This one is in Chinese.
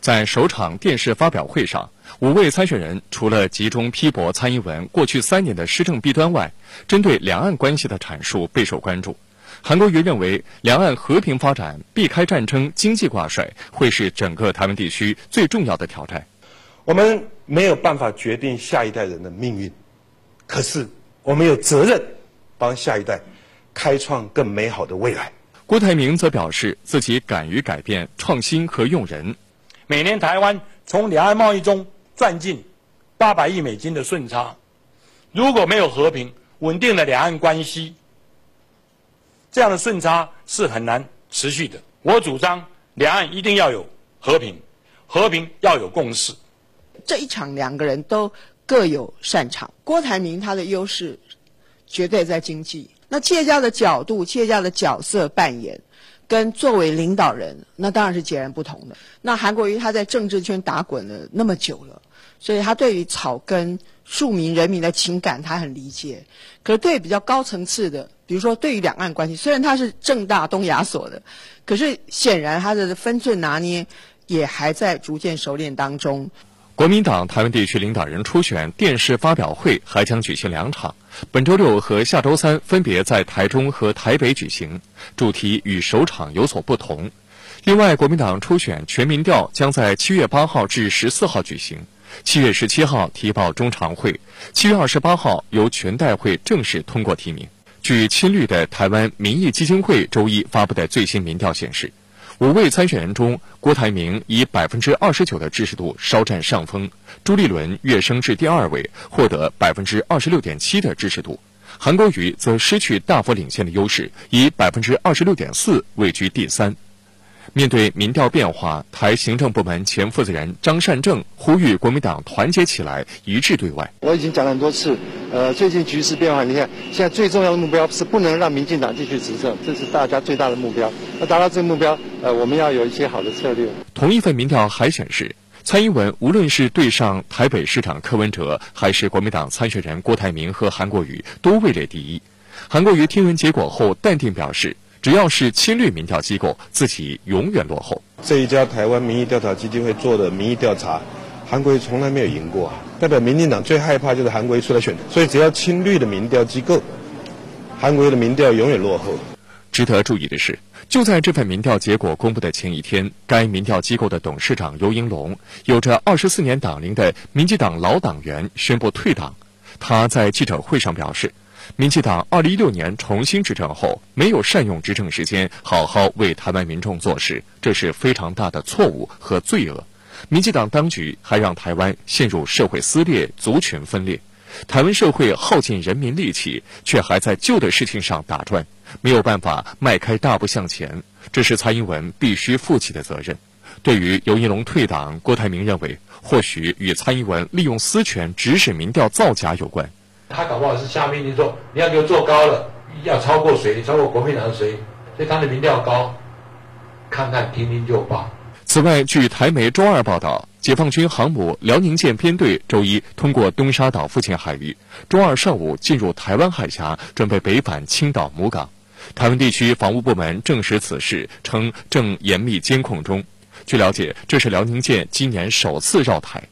在首场电视发表会上，五位参选人除了集中批驳蔡英文过去三年的施政弊端外，针对两岸关系的阐述备受关注。韩国瑜认为，两岸和平发展、避开战争、经济挂帅，会是整个台湾地区最重要的挑战。我们没有办法决定下一代人的命运，可是我们有责任帮下一代开创更美好的未来。郭台铭则表示，自己敢于改变、创新和用人。每年台湾从两岸贸易中赚进八百亿美金的顺差，如果没有和平稳定的两岸关系，这样的顺差是很难持续的。我主张两岸一定要有和平，和平要有共识。这一场两个人都各有擅长。郭台铭他的优势绝对在经济，那企业家的角度、企业家的角色扮演，跟作为领导人，那当然是截然不同的。那韩国瑜他在政治圈打滚了那么久了，所以他对于草根庶民人民的情感他很理解。可是对比较高层次的，比如说对于两岸关系，虽然他是正大东亚所的，可是显然他的分寸拿捏也还在逐渐熟练当中。国民党台湾地区领导人初选电视发表会还将举行两场，本周六和下周三分别在台中和台北举行，主题与首场有所不同。另外，国民党初选全民调将在七月八号至十四号举行，七月十七号提报中常会，七月二十八号由全代会正式通过提名。据亲绿的台湾民意基金会周一发布的最新民调显示。五位参选人中，郭台铭以百分之二十九的支持度稍占上风，朱立伦跃升至第二位，获得百分之二十六点七的支持度，韩国瑜则失去大幅领先的优势，以百分之二十六点四位居第三。面对民调变化，台行政部门前负责人张善政呼吁国民党团结起来，一致对外。我已经讲了很多次，呃，最近局势变化，你看现在最重要的目标是不能让民进党继续执政，这是大家最大的目标。要达到这个目标，呃，我们要有一些好的策略。同一份民调还显示，蔡英文无论是对上台北市长柯文哲，还是国民党参选人郭台铭和韩国瑜，都位列第一。韩国瑜听闻结果后，淡定表示。只要是亲绿民调机构，自己永远落后。这一家台湾民意调查基金会做的民意调查，韩国瑜从来没有赢过，代表民进党最害怕就是韩国瑜出来选。所以只要亲绿的民调机构，韩国瑜的民调永远落后。值得注意的是，就在这份民调结果公布的前一天，该民调机构的董事长尤英龙，有着二十四年党龄的民进党老党员宣布退党。他在记者会上表示。民进党二零一六年重新执政后，没有善用执政时间，好好为台湾民众做事，这是非常大的错误和罪恶。民进党当局还让台湾陷入社会撕裂、族群分裂，台湾社会耗尽人民力气，却还在旧的事情上打转，没有办法迈开大步向前，这是蔡英文必须负起的责任。对于尤一龙退党，郭台铭认为，或许与蔡英文利用私权指使民调造假有关。他搞不好是下命令说你要给我做高了，要超过谁？超过国民党谁？所以他的民调高，看看听听就罢。此外，据台媒周二报道，解放军航母辽宁舰编队周一通过东沙岛附近海域，周二上午进入台湾海峡，准备北返青岛母港。台湾地区防务部门证实此事，称正严密监控中。据了解，这是辽宁舰今年首次绕台。